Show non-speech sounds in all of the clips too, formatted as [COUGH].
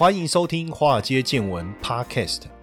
欢迎收听《华尔街见闻》Podcast。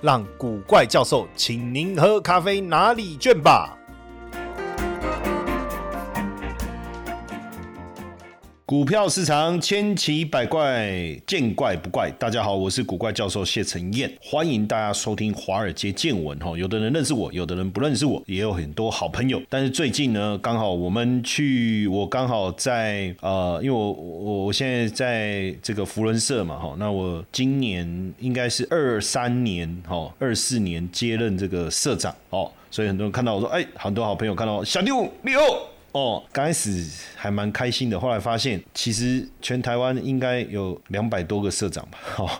让古怪教授请您喝咖啡拿礼券吧。股票市场千奇百怪，见怪不怪。大家好，我是古怪教授谢承彦，欢迎大家收听华尔街见闻。哈，有的人认识我，有的人不认识我，也有很多好朋友。但是最近呢，刚好我们去，我刚好在呃，因为我我我现在在这个福伦社嘛，哈，那我今年应该是二三年，哈，二四年接任这个社长，哦，所以很多人看到我说，哎，很多好朋友看到我小六六。哦，刚开始还蛮开心的，后来发现其实全台湾应该有两百多个社长吧，[LAUGHS] 哦，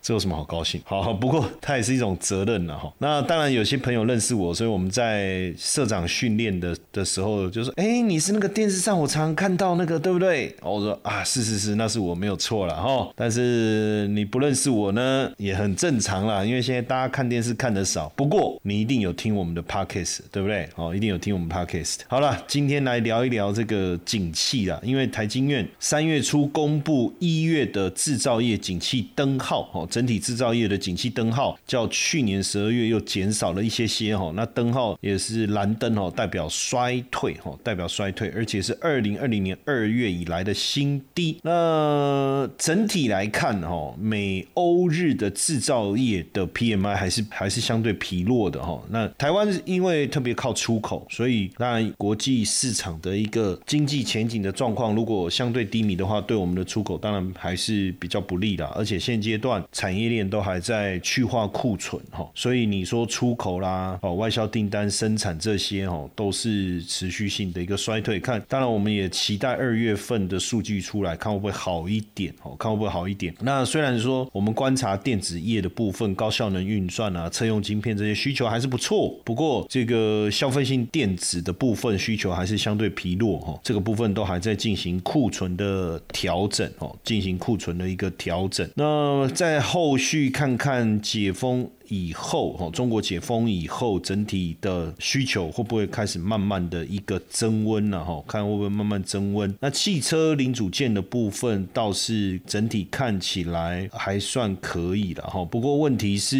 这有什么好高兴？好，不过它也是一种责任了哈。那当然有些朋友认识我，所以我们在社长训练的的时候就说：“哎，你是那个电视上我常看到那个，对不对？”哦我说：“啊，是是是，那是我没有错了哈。但是你不认识我呢，也很正常啦，因为现在大家看电视看的少。不过你一定有听我们的 podcast，对不对？哦，一定有听我们 podcast。好了，今天。来来聊一聊这个景气啦，因为台经院三月初公布一月的制造业景气灯号，哦，整体制造业的景气灯号较去年十二月又减少了一些些，哈，那灯号也是蓝灯，哦，代表衰退，哈，代表衰退，而且是二零二零年二月以来的新低。那整体来看，哈，美欧日的制造业的 PMI 还是还是相对疲弱的，哈。那台湾因为特别靠出口，所以当然国际市场的一个经济前景的状况，如果相对低迷的话，对我们的出口当然还是比较不利的。而且现阶段产业链都还在去化库存哈，所以你说出口啦、哦外销订单、生产这些哦，都是持续性的一个衰退。看，当然我们也期待二月份的数据出来，看会不会好一点哦，看会不会好一点。那虽然说我们观察电子业的部分，高效能运算啊、车用晶片这些需求还是不错，不过这个消费性电子的部分需求还是。相对疲弱哈，这个部分都还在进行库存的调整哦，进行库存的一个调整。那在后续看看解封。以后哈，中国解封以后，整体的需求会不会开始慢慢的一个增温了哈？看会不会慢慢增温。那汽车零组件的部分倒是整体看起来还算可以了哈。不过问题是，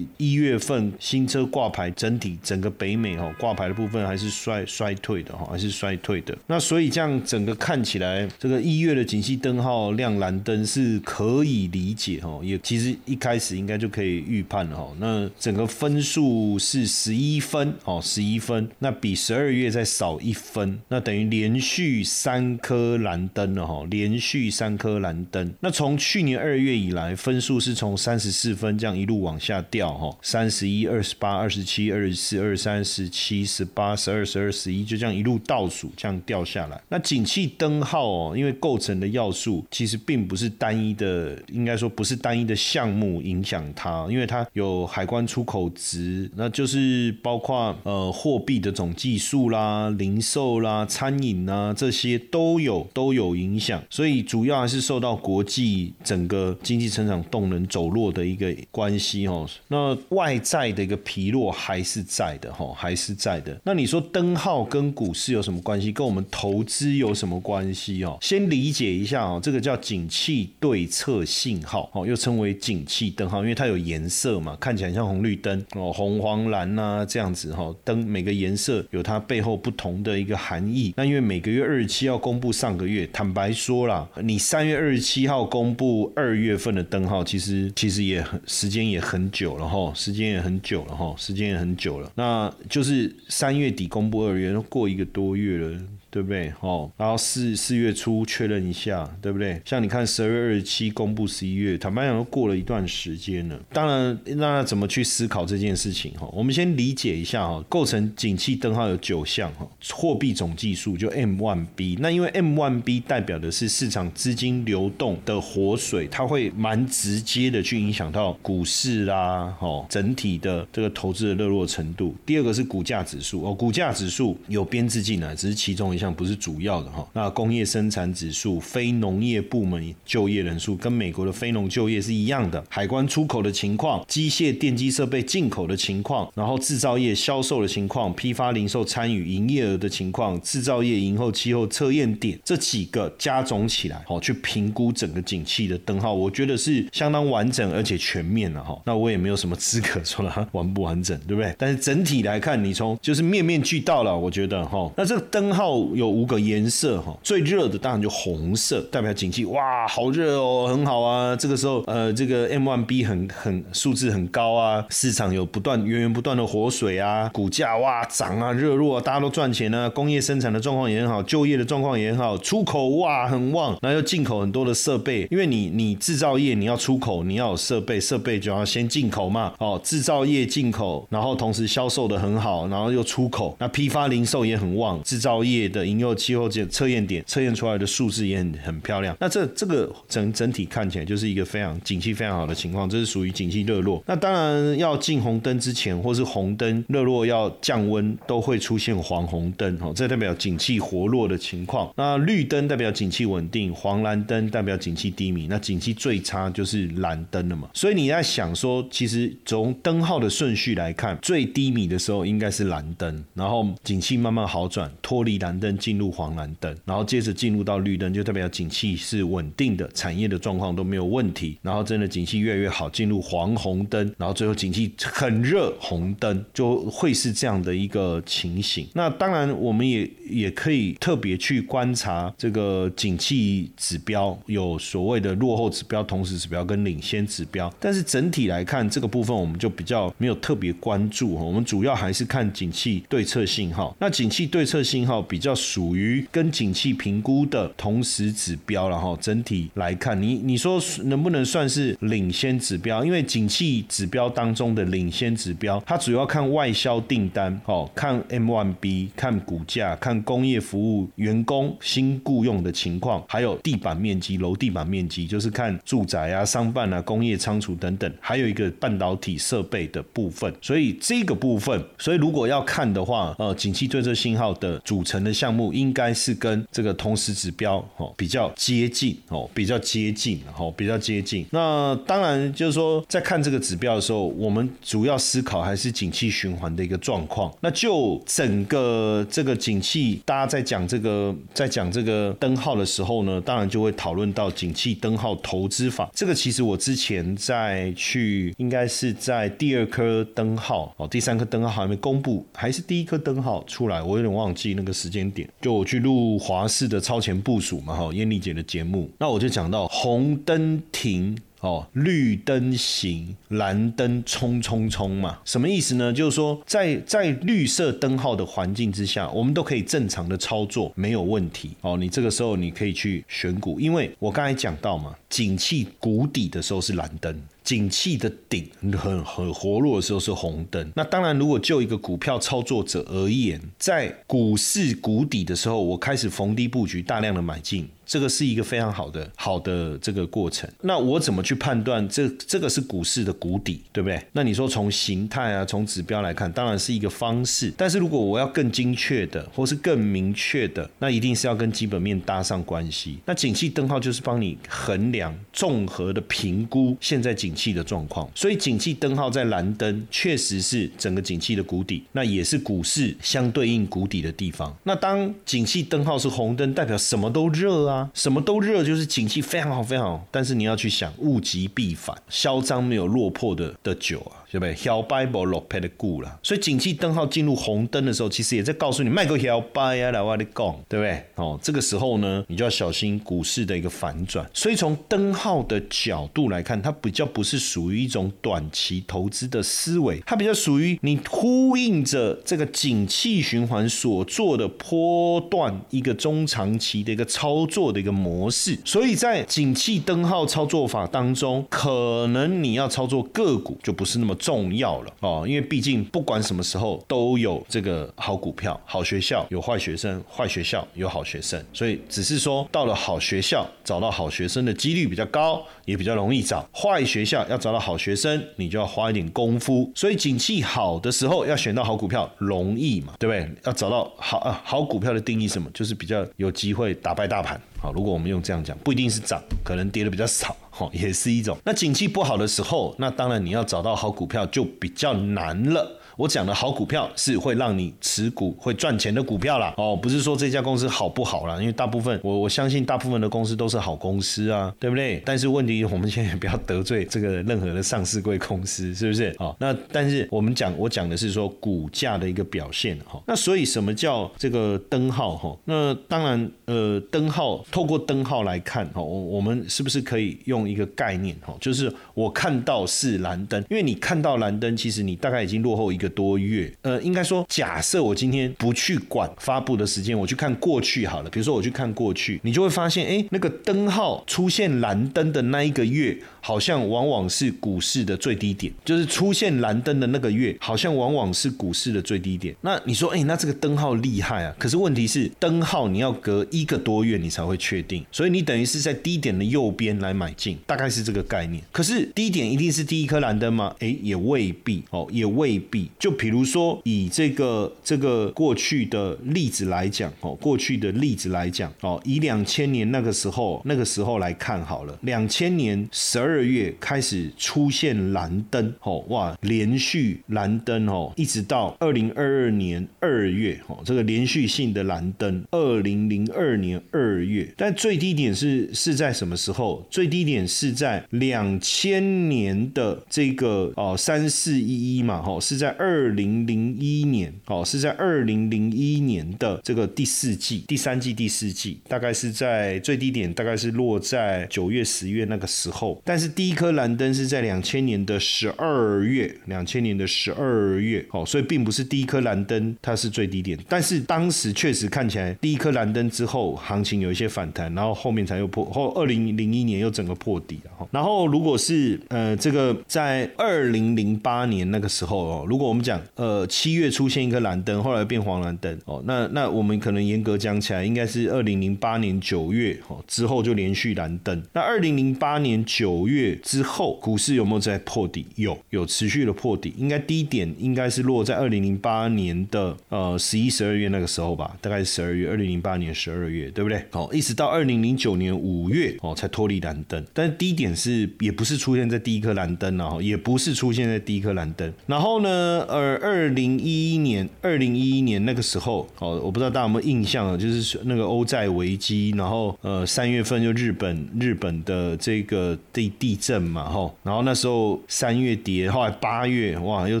一月份新车挂牌整体整个北美哈挂牌的部分还是衰衰退的哈，还是衰退的。那所以这样整个看起来，这个一月的景气灯号亮蓝灯是可以理解哈，也其实一开始应该就可以预判。哦，那整个分数是十一分哦，十一分，那比十二月再少一分，那等于连续三颗蓝灯了哈，连续三颗蓝灯。那从去年二月以来，分数是从三十四分这样一路往下掉哈，三十一、二十八、二十七、二十四、二三、十七、十八、十二、十二、十一，就这样一路倒数这样掉下来。那景气灯号哦，因为构成的要素其实并不是单一的，应该说不是单一的项目影响它，因为它。有有海关出口值，那就是包括呃货币的总计数啦、零售啦、餐饮啊这些都有都有影响，所以主要还是受到国际整个经济成长动能走弱的一个关系哦。那外在的一个疲弱还是在的哈，还是在的。那你说灯号跟股市有什么关系？跟我们投资有什么关系哦？先理解一下哦，这个叫景气对策信号哦，又称为景气灯号，因为它有颜色嘛。看起来像红绿灯哦，红黄蓝呐这样子哈，灯每个颜色有它背后不同的一个含义。那因为每个月二十七号公布上个月，坦白说啦，你三月二十七号公布二月份的灯号，其实其实也很时间也很久了哈，时间也很久了哈，时间也很久了。那就是三月底公布二月，过一个多月了。对不对？哦，然后四四月初确认一下，对不对？像你看十二月二十七公布十一月，坦白讲都过了一段时间了。当然，那怎么去思考这件事情？哈，我们先理解一下哈，构成景气灯号有九项哈，货币总计数就 M one B。那因为 M one B 代表的是市场资金流动的活水，它会蛮直接的去影响到股市啦，哦，整体的这个投资的热络程度。第二个是股价指数哦，股价指数有编制进来，只是其中一项，不是主要的哈。那工业生产指数、非农业部门就业人数跟美国的非农就业是一样的，海关出口的情况、机械电机设备进口的情况，然后制造业销售的情况、批发零售参与营业额的情况、制造业营后期后测验点这几个加总起来，好去评估整个景气的灯号，我觉得是相当完整而且全面了哈。那我也没有什么资格说它 [LAUGHS] 完不完整，对不对？但是整体来看，你从就是面面俱到了，我觉得哈。那这个灯号有五个颜色哈，最热的当然就红色，代表景气哇，好热哦，很好啊。这个时候呃，这个 M 一 B 很很数字很高啊，市场有不断源源不断的活水啊，股价哇涨啊，热络啊，大家都赚钱啊，工业生产的状况也很好，就业的状况也很好，出口哇很旺，然后又进口很多的设备，因为你你制造业你要出口，你要有设备，设备就要先进口嘛，哦，制造业进口，然后同时销售的很好，然后又出口，那批发零售也很旺，制造业的营业气候检测验点测验出来的数字也很很漂亮，那这这个整整体看起来就是一个非常景气非常好的情况，这是属于景气热络。那当然要进红灯之前，或是红灯热络要降温，都会出现黄红灯，哦，这代表景气活络的情况。那绿灯代表景气稳定，黄蓝灯代表景气低迷，那景气最差就是蓝灯了嘛。所以你在想说，其实从灯号的顺序来看，最低迷的时候应该是蓝灯，然后景气慢慢好转，脱离蓝灯进入黄蓝灯，然后接着进入到绿灯，就代表景气是稳定的，产业的状况都没有问题，然后真的景气越来越好，进入黄红灯，然后最后景气很热红灯，就会是这样的一个情形。那当然，我们也也可以特别去观察这个景气指标，有所谓的落后指标、同时指标跟领先指标。但是整体来看，这个部分我们就比较没有特别关注，我们主要还是看景气对策信号。那景气对策信号比较属于跟景气评估的同时指标了哈。整体来看，你你说能不能算是领先指标？因为景气指标当中的领先指标，它主要看外销订单，哦，看 M one B，看股价，看工业服务员工新雇佣的情况，还有地板面积、楼地板面积，就是看住宅啊、商办啊、工业仓储等等，还有一个半导体设备的部分。所以这个部分，所以如果要看的话，呃，景气对策信号的组成的项目，应该是跟这个同时指标哦比较接近哦，比较接近哦，比较接近。那当然就是说，在看这个指标的时候，我们主要思考还是景气循环的一个状况。那就整个这个景气，大家在讲这个在讲这个灯号的时候呢，当然就会讨论到景气灯号投资法。这个其实我之前在去，应该是在第二颗灯号哦，第三颗灯号还没公布，还是第一颗灯号出来，我有点忘记那个时间点。就我去录华视的超前部署嘛，哈，燕丽姐的节目，那我就讲到红灯停。哦，绿灯行，蓝灯冲冲冲嘛，什么意思呢？就是说，在在绿色灯号的环境之下，我们都可以正常的操作，没有问题。哦，你这个时候你可以去选股，因为我刚才讲到嘛，景气谷底的时候是蓝灯。景气的顶很很活络的时候是红灯，那当然，如果就一个股票操作者而言，在股市谷底的时候，我开始逢低布局，大量的买进，这个是一个非常好的好的这个过程。那我怎么去判断这这个是股市的谷底，对不对？那你说从形态啊，从指标来看，当然是一个方式。但是如果我要更精确的，或是更明确的，那一定是要跟基本面搭上关系。那景气灯号就是帮你衡量、综合的评估现在景。气的状况，所以景气灯号在蓝灯，确实是整个景气的谷底，那也是股市相对应谷底的地方。那当景气灯号是红灯，代表什么都热啊，什么都热，就是景气非常好，非常好。但是你要去想，物极必反，嚣张没有落魄的的酒啊。对不对？小白不落配的股了，所以景气灯号进入红灯的时候，其实也在告诉你卖个小白啊，来我的讲，对不对？哦，这个时候呢，你就要小心股市的一个反转。所以从灯号的角度来看，它比较不不是属于一种短期投资的思维，它比较属于你呼应着这个景气循环所做的波段一个中长期的一个操作的一个模式。所以在景气灯号操作法当中，可能你要操作个股就不是那么重要了哦，因为毕竟不管什么时候都有这个好股票、好学校，有坏学生，坏学校有好学生，所以只是说到了好学校找到好学生的几率比较高，也比较容易找；坏学校要找到好学生，你就要花一点功夫。所以景气好的时候要选到好股票容易嘛，对不对？要找到好啊好股票的定义什么，就是比较有机会打败大盘。好，如果我们用这样讲，不一定是涨，可能跌的比较少，[LAUGHS] 哈，也是一种。那景气不好的时候，那当然你要找到好股票就比较难了。我讲的好股票是会让你持股会赚钱的股票啦，哦，不是说这家公司好不好啦，因为大部分我我相信大部分的公司都是好公司啊，对不对？但是问题我们现在也不要得罪这个任何的上市贵公司，是不是？哦，那但是我们讲我讲的是说股价的一个表现哈，那所以什么叫这个灯号哈？那当然呃灯号透过灯号来看哈，我我们是不是可以用一个概念哈？就是我看到是蓝灯，因为你看到蓝灯，其实你大概已经落后一个。多月，呃，应该说，假设我今天不去管发布的时间，我去看过去好了。比如说，我去看过去，你就会发现，哎，那个灯号出现蓝灯的那一个月。好像往往是股市的最低点，就是出现蓝灯的那个月，好像往往是股市的最低点。那你说，哎，那这个灯号厉害啊？可是问题是，灯号你要隔一个多月你才会确定，所以你等于是在低点的右边来买进，大概是这个概念。可是低点一定是第一颗蓝灯吗？哎，也未必哦，也未必。就比如说以这个这个过去的例子来讲哦，过去的例子来讲哦，以两千年那个时候那个时候来看好了，两千年十二。月开始出现蓝灯，哦哇，连续蓝灯哦，一直到二零二二年二月，哦，这个连续性的蓝灯，二零零二年二月，但最低点是是在什么时候？最低点是在两千年的这个哦三四一一嘛，哦，是在二二零零一年，哦，是在二零零一年的这个第四季、第三季、第四季，大概是在最低点，大概是落在九月、十月那个时候，但是第一颗蓝灯是在两千年的十二月，两千年的十二月，哦，所以并不是第一颗蓝灯它是最低点，但是当时确实看起来第一颗蓝灯之后，行情有一些反弹，然后后面才又破，后二零零一年又整个破底了。然后如果是呃这个在二零零八年那个时候哦，如果我们讲呃七月出现一颗蓝灯，后来变黄蓝灯哦，那那我们可能严格讲起来，应该是二零零八年九月哦之后就连续蓝灯。那二零零八年九月之后，股市有没有在破底？有，有持续的破底。应该低点应该是落在二零零八年的呃十一、十二月那个时候吧，大概是十二月，二零零八年十二月，对不对？哦，一直到二零零九年五月哦才脱离蓝灯，但低点是也不是出现在第一颗蓝灯啊，也不是出现在第一颗蓝灯。然后呢，呃，二零一一年，二零一一年那个时候哦，我不知道大家有没有印象啊，就是那个欧债危机，然后呃三月份就日本日本的这个地地震嘛，吼，然后那时候三月跌，后来八月哇又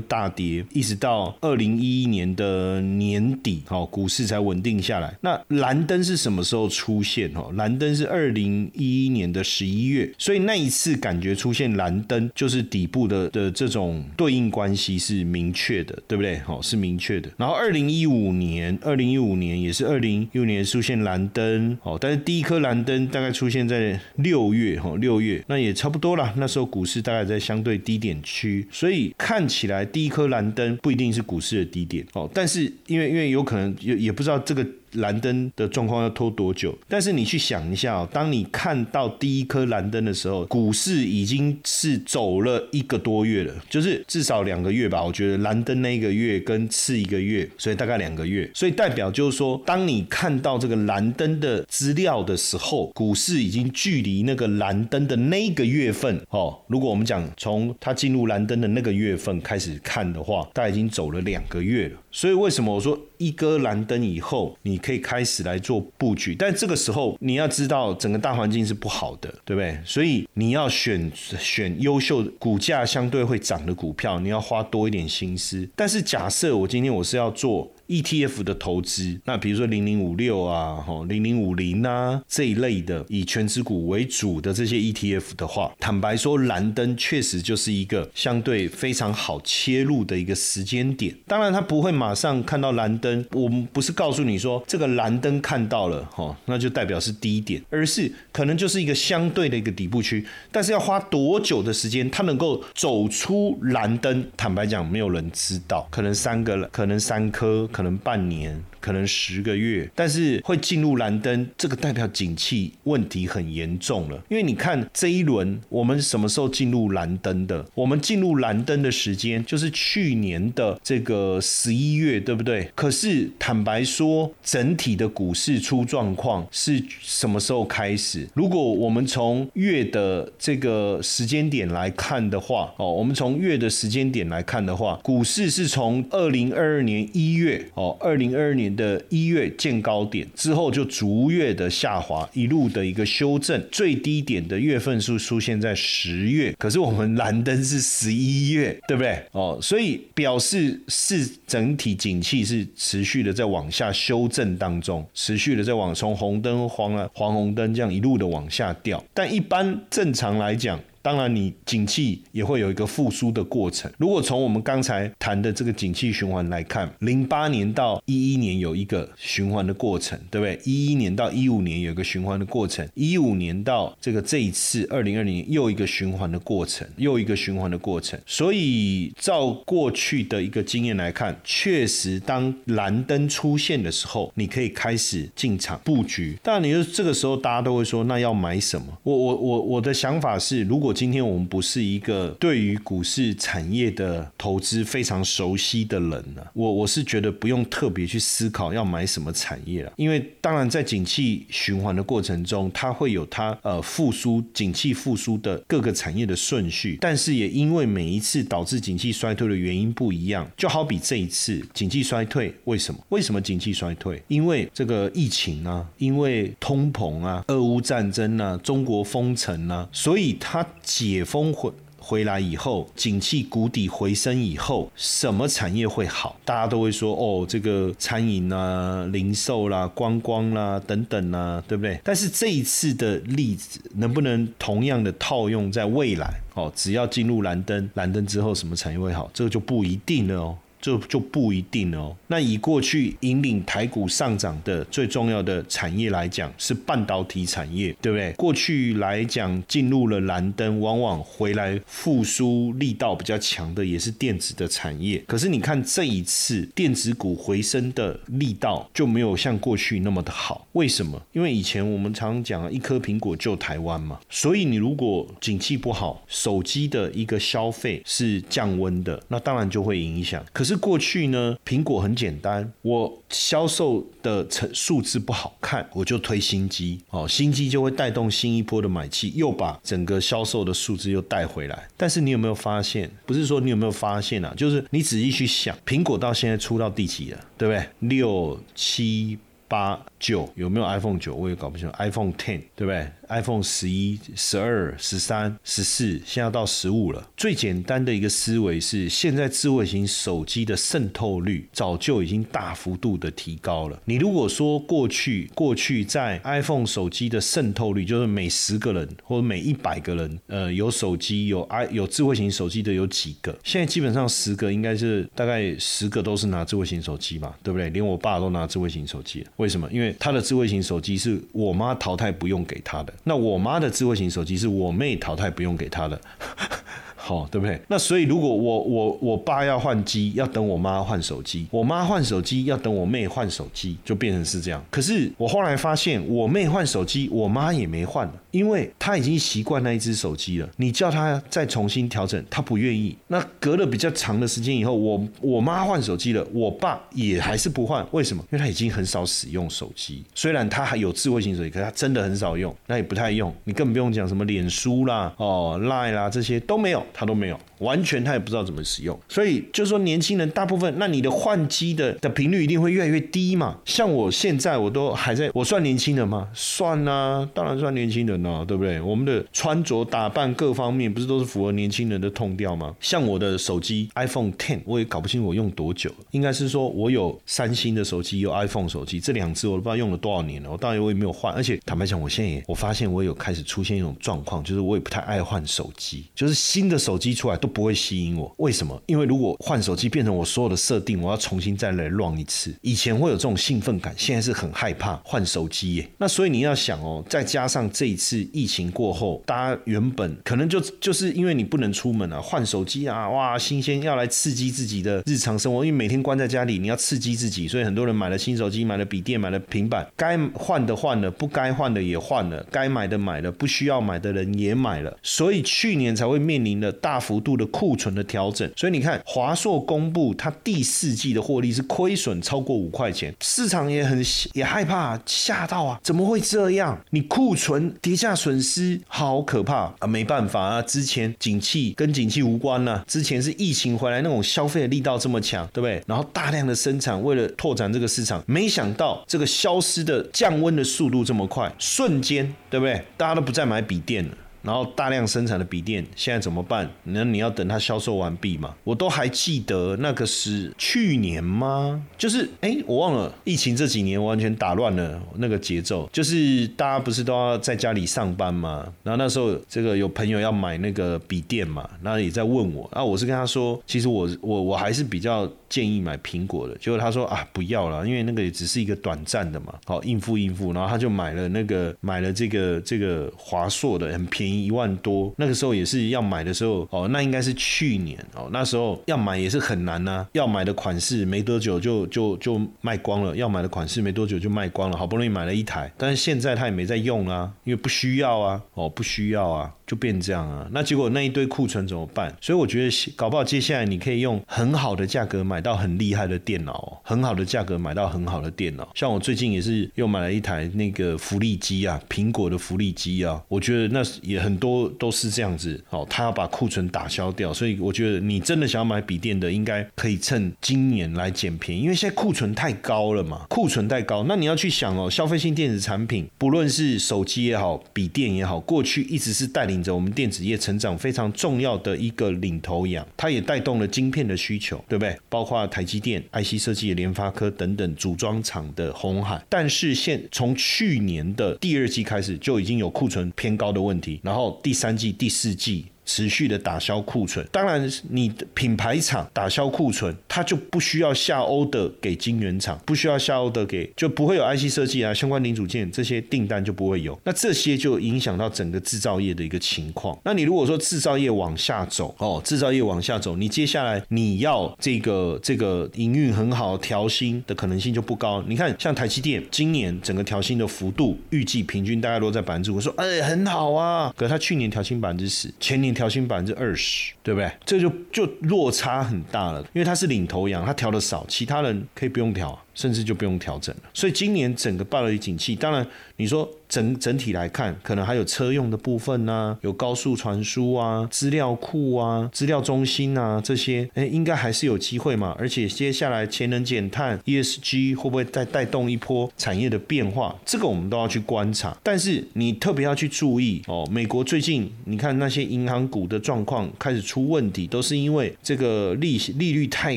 大跌，一直到二零一一年的年底，哦，股市才稳定下来。那蓝灯是什么时候出现？哦，蓝灯是二零一一年的十一月，所以那一次感觉出现蓝灯，就是底部的的这种对应关系是明确确的，对不对？好，是明确的。然后二零一五年，二零一五年也是二零一五年出现蓝灯，哦，但是第一颗蓝灯大概出现在六月，哈，六月那也差不多了。那时候股市大概在相对低点区，所以看起来第一颗蓝灯不一定是股市的低点，哦，但是因为因为有可能也也不知道这个。蓝灯的状况要拖多久？但是你去想一下哦，当你看到第一颗蓝灯的时候，股市已经是走了一个多月了，就是至少两个月吧。我觉得蓝灯那一个月跟次一个月，所以大概两个月。所以代表就是说，当你看到这个蓝灯的资料的时候，股市已经距离那个蓝灯的那个月份哦，如果我们讲从它进入蓝灯的那个月份开始看的话，大概已经走了两个月了。所以为什么我说一哥蓝灯以后，你可以开始来做布局？但这个时候你要知道，整个大环境是不好的，对不对？所以你要选选优秀、股价相对会涨的股票，你要花多一点心思。但是假设我今天我是要做。ETF 的投资，那比如说零零五六啊，哈零零五零啊这一类的以全指股为主的这些 ETF 的话，坦白说，蓝灯确实就是一个相对非常好切入的一个时间点。当然，它不会马上看到蓝灯，我们不是告诉你说这个蓝灯看到了，哈，那就代表是低点，而是可能就是一个相对的一个底部区，但是要花多久的时间，它能够走出蓝灯？坦白讲，没有人知道，可能三个，可能三颗，可能半年。可能十个月，但是会进入蓝灯，这个代表景气问题很严重了。因为你看这一轮我们什么时候进入蓝灯的？我们进入蓝灯的时间就是去年的这个十一月，对不对？可是坦白说，整体的股市出状况是什么时候开始？如果我们从月的这个时间点来看的话，哦，我们从月的时间点来看的话，股市是从二零二二年一月，哦，二零二二年。的一月见高点之后，就逐月的下滑，一路的一个修正，最低点的月份数出现在十月，可是我们蓝灯是十一月，对不对？哦，所以表示是整体景气是持续的在往下修正当中，持续的在往从红灯黄了黄红灯这样一路的往下掉，但一般正常来讲。当然，你景气也会有一个复苏的过程。如果从我们刚才谈的这个景气循环来看，零八年到一一年有一个循环的过程，对不对？一一年到一五年有一个循环的过程，一五年到这个这一次二零二零又一个循环的过程，又一个循环的过程。所以照过去的一个经验来看，确实当蓝灯出现的时候，你可以开始进场布局。当然，你说这个时候大家都会说，那要买什么？我我我我的想法是，如果今天我们不是一个对于股市产业的投资非常熟悉的人呢，我我是觉得不用特别去思考要买什么产业了，因为当然在景气循环的过程中，它会有它呃复苏、景气复苏的各个产业的顺序，但是也因为每一次导致景气衰退的原因不一样，就好比这一次景气衰退，为什么？为什么景气衰退？因为这个疫情啊，因为通膨啊，俄乌战争啊，中国封城啊，所以它。解封回回来以后，景气谷底回升以后，什么产业会好？大家都会说哦，这个餐饮啊、零售啦、观光啦等等啦，对不对？但是这一次的例子能不能同样的套用在未来？哦，只要进入蓝灯，蓝灯之后什么产业会好？这个就不一定了哦。这就不一定哦。那以过去引领台股上涨的最重要的产业来讲，是半导体产业，对不对？过去来讲，进入了蓝灯，往往回来复苏力道比较强的，也是电子的产业。可是你看这一次电子股回升的力道就没有像过去那么的好。为什么？因为以前我们常讲一颗苹果救台湾嘛。所以你如果景气不好，手机的一个消费是降温的，那当然就会影响。可是是过去呢，苹果很简单，我销售的成数字不好看，我就推新机，哦，新机就会带动新一波的买气，又把整个销售的数字又带回来。但是你有没有发现？不是说你有没有发现啊？就是你仔细去想，苹果到现在出到第几了，对不对？六七八九，有没有 iPhone 九？我也搞不清楚，iPhone Ten，对不对？iPhone 十一、十二、十三、十四，现在到十五了。最简单的一个思维是，现在智慧型手机的渗透率早就已经大幅度的提高了。你如果说过去过去在 iPhone 手机的渗透率，就是每十个人或者每一百个人，呃，有手机有 i 有智慧型手机的有几个？现在基本上十个应该是大概十个都是拿智慧型手机嘛，对不对？连我爸都拿智慧型手机，为什么？因为他的智慧型手机是我妈淘汰不用给他的。那我妈的智慧型手机是我妹淘汰不用给她的，[LAUGHS] 好对不对？那所以如果我我我爸要换机，要等我妈换手机；我妈换手机要等我妹换手机，就变成是这样。可是我后来发现，我妹换手机，我妈也没换了。因为他已经习惯那一只手机了，你叫他再重新调整，他不愿意。那隔了比较长的时间以后，我我妈换手机了，我爸也还是不换，为什么？因为他已经很少使用手机，虽然他还有智慧型手机，可是他真的很少用，那也不太用。你更不用讲什么脸书啦、哦 Line 啦这些都没有，他都没有。完全他也不知道怎么使用。所以就是说，年轻人大部分，那你的换机的的频率一定会越来越低嘛。像我现在我都还在，我算年轻人吗？算啊，当然算年轻人了，对不对？我们的穿着打扮各方面不是都是符合年轻人的痛调吗？像我的手机 iPhone Ten，我也搞不清我用多久，应该是说我有三星的手机，有 iPhone 手机，这两只我都不知道用了多少年了。我当然我也没有换，而且坦白讲，我现在也我发现我有开始出现一种状况，就是我也不太爱换手机，就是新的手机出来都不会吸引我。为什么？因为如果换手机变成我所有的设定，我要重新再来乱一次。以前会有这种兴奋感，现在是很害怕换手机耶。那所以你要想哦，再加上这一次疫情过后，大家原本可能就就是因为你不能出门啊，换手机啊，哇，新鲜要来刺激自己的日常生活，因为每天关在家里，你要刺激自己，所以很多人买了新手机，买了笔电，买了平板，该换的换了，不该换的也换了，该买的买了，不需要买的人也买了，所以去年才会面临了大幅度的库存的调整。所以你看，华硕公布它第四季的获利是亏损超过五块钱，市场也很也害怕，吓到啊，怎么会这样？你库存跌价损失好可怕啊！没办法啊，之前景气跟景气无关呢，之前是疫情回来那种消费的力道这么强，对不对？然后大量的生产，为了拓展这个市场，没想到这个消失的降温的速度这么快，瞬间，对不对？大家都不再买笔电了。然后大量生产的笔电现在怎么办？那你要等它销售完毕嘛？我都还记得那个是去年吗？就是哎，我忘了，疫情这几年完全打乱了那个节奏。就是大家不是都要在家里上班吗？然后那时候这个有朋友要买那个笔电嘛，然后也在问我，啊，我是跟他说，其实我我我还是比较建议买苹果的。结果他说啊，不要了，因为那个也只是一个短暂的嘛，好应付应付。然后他就买了那个买了这个这个华硕的，很便宜。一万多，那个时候也是要买的时候哦，那应该是去年哦，那时候要买也是很难呐，要买的款式没多久就就就卖光了，要买的款式没多久就卖光了，好不容易买了一台，但是现在他也没在用啊，因为不需要啊，哦不需要啊。就变这样啊，那结果那一堆库存怎么办？所以我觉得搞不好接下来你可以用很好的价格买到很厉害的电脑，很好的价格买到很好的电脑。像我最近也是又买了一台那个福利机啊，苹果的福利机啊，我觉得那也很多都是这样子哦，他要把库存打消掉。所以我觉得你真的想要买笔电的，应该可以趁今年来捡便宜，因为现在库存太高了嘛，库存太高。那你要去想哦，消费性电子产品，不论是手机也好，笔电也好，过去一直是带领。着我们电子业成长非常重要的一个领头羊，它也带动了晶片的需求，对不对？包括台积电、IC 设计联发科等等组装厂的红海。但是现从去年的第二季开始，就已经有库存偏高的问题，然后第三季、第四季。持续的打消库存，当然你的品牌厂打消库存，它就不需要下欧的给晶圆厂，不需要下欧的给，就不会有 IC 设计啊相关零组件这些订单就不会有，那这些就影响到整个制造业的一个情况。那你如果说制造业往下走哦，制造业往下走，你接下来你要这个这个营运很好调薪的可能性就不高。你看像台积电今年整个调薪的幅度，预计平均大概落在百分之五，说哎很好啊，可是他去年调薪百分之十，前年。调薪百分之二十，对不对？这就就落差很大了，因为他是领头羊，他调的少，其他人可以不用调，甚至就不用调整了。所以今年整个半导体景气，当然你说。整整体来看，可能还有车用的部分呐，有高速传输啊、资料库啊、资料中心啊这些，哎，应该还是有机会嘛。而且接下来节能减碳、ESG 会不会再带动一波产业的变化？这个我们都要去观察。但是你特别要去注意哦，美国最近你看那些银行股的状况开始出问题，都是因为这个利息利率太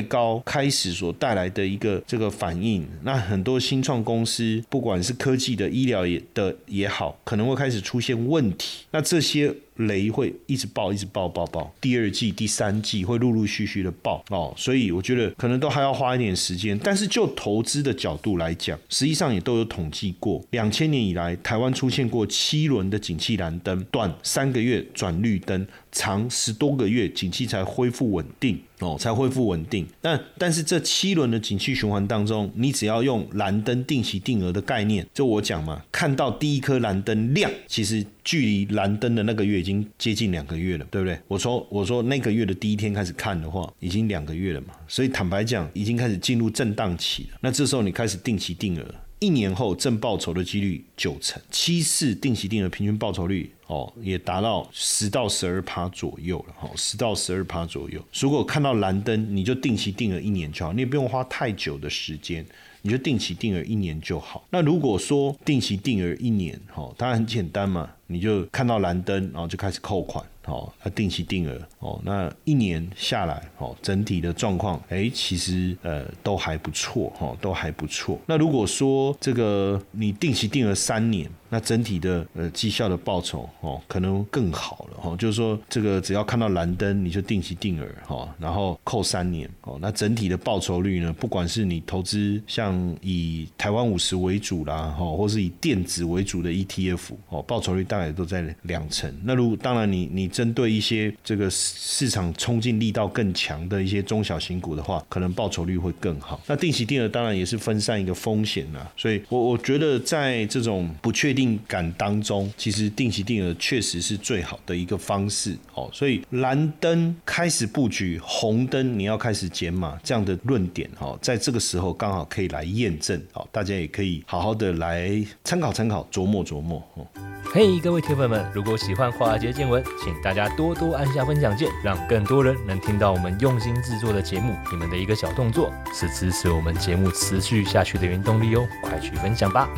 高开始所带来的一个这个反应。那很多新创公司，不管是科技的、医疗的。也好，可能会开始出现问题。那这些。雷会一直爆，一直爆，爆爆。第二季、第三季会陆陆续续的爆哦，所以我觉得可能都还要花一点时间。但是就投资的角度来讲，实际上也都有统计过，两千年以来，台湾出现过七轮的景气蓝灯，短三个月转绿灯，长十多个月景气才恢复稳定哦，才恢复稳定。但但是这七轮的景气循环当中，你只要用蓝灯定期定额的概念，就我讲嘛，看到第一颗蓝灯亮，其实。距离蓝灯的那个月已经接近两个月了，对不对？我说我说那个月的第一天开始看的话，已经两个月了嘛，所以坦白讲，已经开始进入震荡期了。那这时候你开始定期定额，一年后正报酬的几率九成，七次定期定额平均报酬率哦，也达到十到十二趴左右了哈，十到十二趴左右。如果看到蓝灯，你就定期定额一年就好，你也不用花太久的时间，你就定期定额一年就好。那如果说定期定额一年，哈，当然很简单嘛，你就看到蓝灯，然后就开始扣款。哦，那定期定额哦，那一年下来哦，整体的状况哎，其实呃都还不错哈，都还不错。那如果说这个你定期定额三年，那整体的呃绩效的报酬哦，可能更好了哈。就是说这个只要看到蓝灯，你就定期定额哈，然后扣三年哦，那整体的报酬率呢，不管是你投资像以台湾五十为主啦哈，或是以电子为主的 ETF 哦，报酬率大概都在两成。那如当然你你针对一些这个市场冲劲力道更强的一些中小型股的话，可能报酬率会更好。那定期定额当然也是分散一个风险啦，所以我我觉得在这种不确定定感当中，其实定期定额确实是最好的一个方式哦。所以蓝灯开始布局，红灯你要开始减码这样的论点哦，在这个时候刚好可以来验证哦，大家也可以好好的来参考参考，琢磨琢磨哦。嘿，各位铁粉们，如果喜欢华尔街见闻，请大家多多按下分享键，让更多人能听到我们用心制作的节目。你们的一个小动作，是支持我们节目持续下去的原动力哦，快去分享吧！